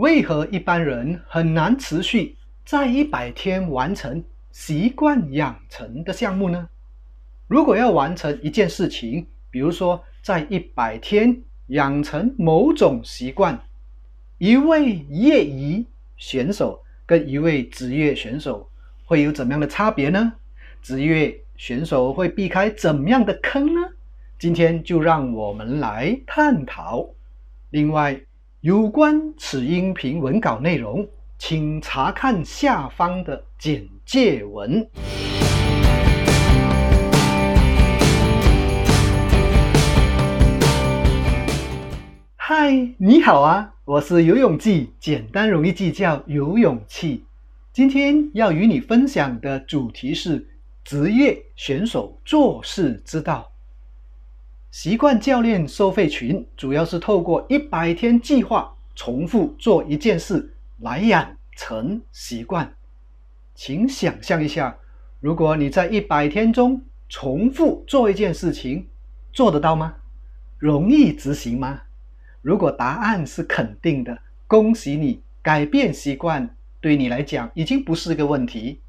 为何一般人很难持续在一百天完成习惯养成的项目呢？如果要完成一件事情，比如说在一百天养成某种习惯，一位业余选手跟一位职业选手会有怎么样的差别呢？职业选手会避开怎么样的坑呢？今天就让我们来探讨。另外，有关此音频文稿内容，请查看下方的简介文。嗨，你好啊，我是游泳记，简单容易记叫游泳器。今天要与你分享的主题是职业选手做事之道。习惯教练收费群主要是透过一百天计划，重复做一件事来养成习惯。请想象一下，如果你在一百天中重复做一件事情，做得到吗？容易执行吗？如果答案是肯定的，恭喜你，改变习惯对你来讲已经不是个问题。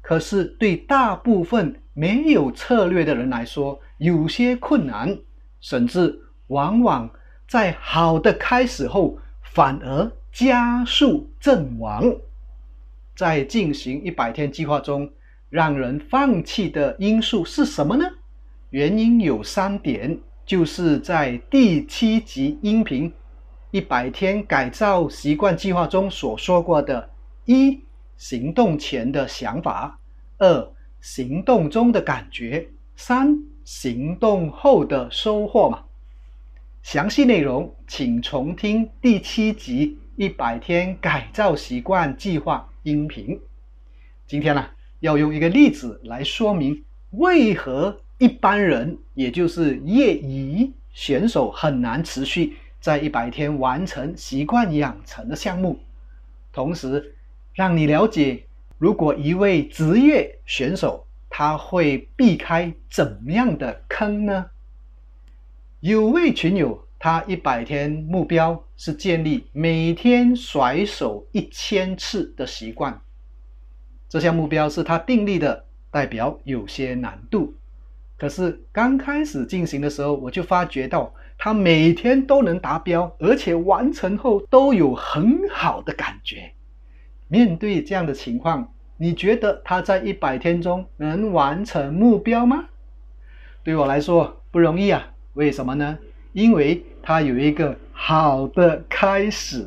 可是对大部分没有策略的人来说，有些困难，甚至往往在好的开始后反而加速阵亡。在进行一百天计划中，让人放弃的因素是什么呢？原因有三点，就是在第七集音频《一百天改造习惯计划》中所说过的：一、行动前的想法；二、行动中的感觉；三。行动后的收获嘛，详细内容请重听第七集《一百天改造习惯计划》音频。今天呢，要用一个例子来说明为何一般人，也就是业余选手很难持续在一百天完成习惯养成的项目，同时让你了解，如果一位职业选手。他会避开怎样的坑呢？有位群友，他一百天目标是建立每天甩手一千次的习惯。这项目标是他定立的，代表有些难度。可是刚开始进行的时候，我就发觉到他每天都能达标，而且完成后都有很好的感觉。面对这样的情况。你觉得他在一百天中能完成目标吗？对我来说不容易啊！为什么呢？因为他有一个好的开始。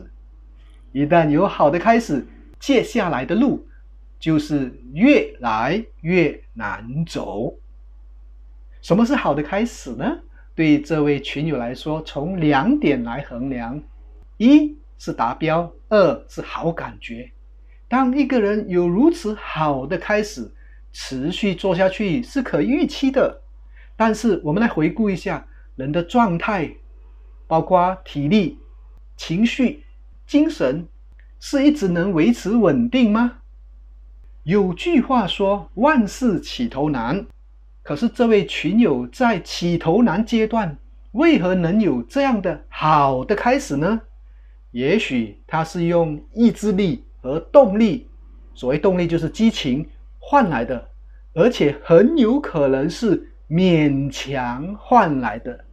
一旦有好的开始，接下来的路就是越来越难走。什么是好的开始呢？对这位群友来说，从两点来衡量：一是达标，二是好感觉。当一个人有如此好的开始，持续做下去是可预期的。但是，我们来回顾一下人的状态，包括体力、情绪、精神，是一直能维持稳定吗？有句话说：“万事起头难。”可是，这位群友在起头难阶段，为何能有这样的好的开始呢？也许他是用意志力。和动力，所谓动力就是激情换来的，而且很有可能是勉强换来的。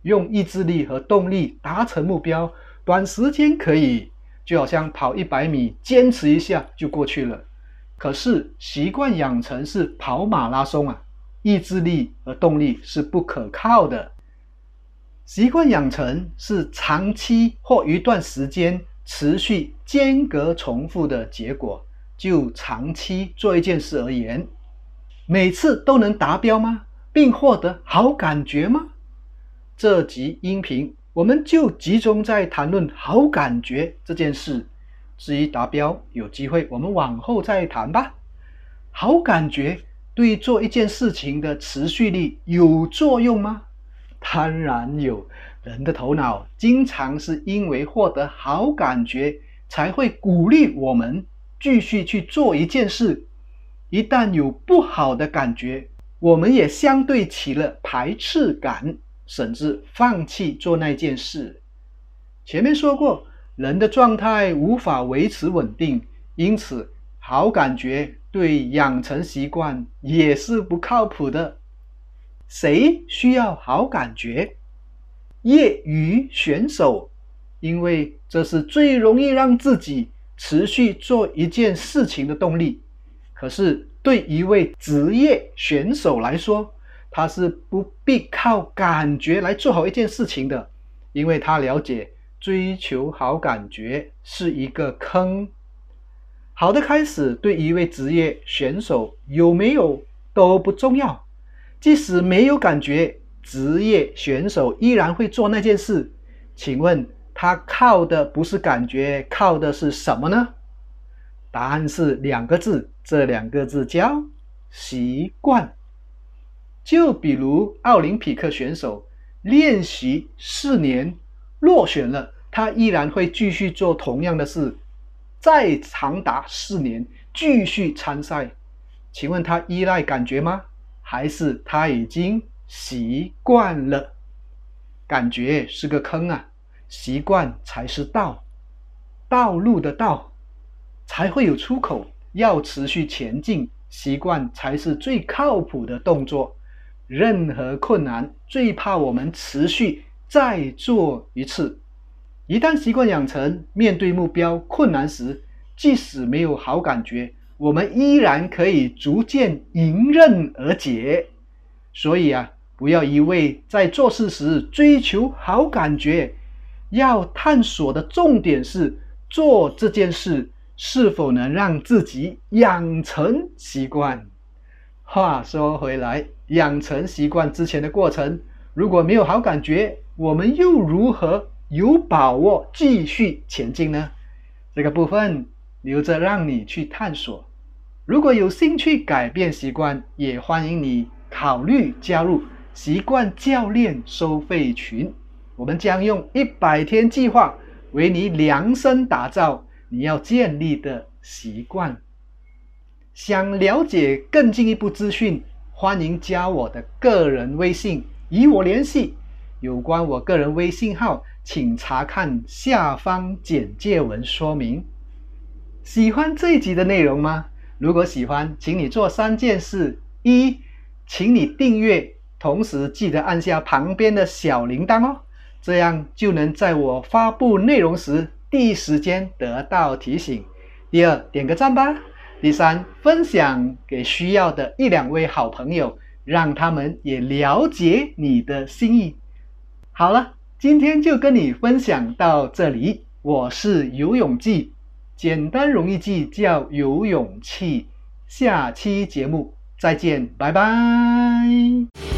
用意志力和动力达成目标，短时间可以，就好像跑一百米，坚持一下就过去了。可是习惯养成是跑马拉松啊，意志力和动力是不可靠的。习惯养成是长期或一段时间。持续间隔重复的结果，就长期做一件事而言，每次都能达标吗？并获得好感觉吗？这集音频我们就集中在谈论好感觉这件事。至于达标，有机会我们往后再谈吧。好感觉对做一件事情的持续力有作用吗？当然有。人的头脑经常是因为获得好感觉，才会鼓励我们继续去做一件事。一旦有不好的感觉，我们也相对起了排斥感，甚至放弃做那件事。前面说过，人的状态无法维持稳定，因此好感觉对养成习惯也是不靠谱的。谁需要好感觉？业余选手，因为这是最容易让自己持续做一件事情的动力。可是对一位职业选手来说，他是不必靠感觉来做好一件事情的，因为他了解追求好感觉是一个坑。好的开始对一位职业选手有没有都不重要，即使没有感觉，职业选手依然会做那件事。请问他靠的不是感觉，靠的是什么呢？答案是两个字，这两个字叫习惯。就比如奥林匹克选手练习四年落选了，他依然会继续做同样的事，再长达四年继续参赛。请问他依赖感觉吗？还是他已经习惯了？感觉是个坑啊，习惯才是道，道路的道才会有出口。要持续前进，习惯才是最靠谱的动作。任何困难最怕我们持续再做一次。一旦习惯养成，面对目标困难时，即使没有好感觉，我们依然可以逐渐迎刃而解。所以啊，不要一味在做事时追求好感觉，要探索的重点是做这件事是否能让自己养成习惯。话说回来。养成习惯之前的过程，如果没有好感觉，我们又如何有把握继续前进呢？这个部分留着让你去探索。如果有兴趣改变习惯，也欢迎你考虑加入习惯教练收费群。我们将用一百天计划为你量身打造你要建立的习惯。想了解更进一步资讯。欢迎加我的个人微信与我联系。有关我个人微信号，请查看下方简介文说明。喜欢这一集的内容吗？如果喜欢，请你做三件事：一，请你订阅，同时记得按下旁边的小铃铛哦，这样就能在我发布内容时第一时间得到提醒。第二，点个赞吧。第三，分享给需要的一两位好朋友，让他们也了解你的心意。好了，今天就跟你分享到这里。我是游泳记，简单容易记，叫有勇气。下期节目再见，拜拜。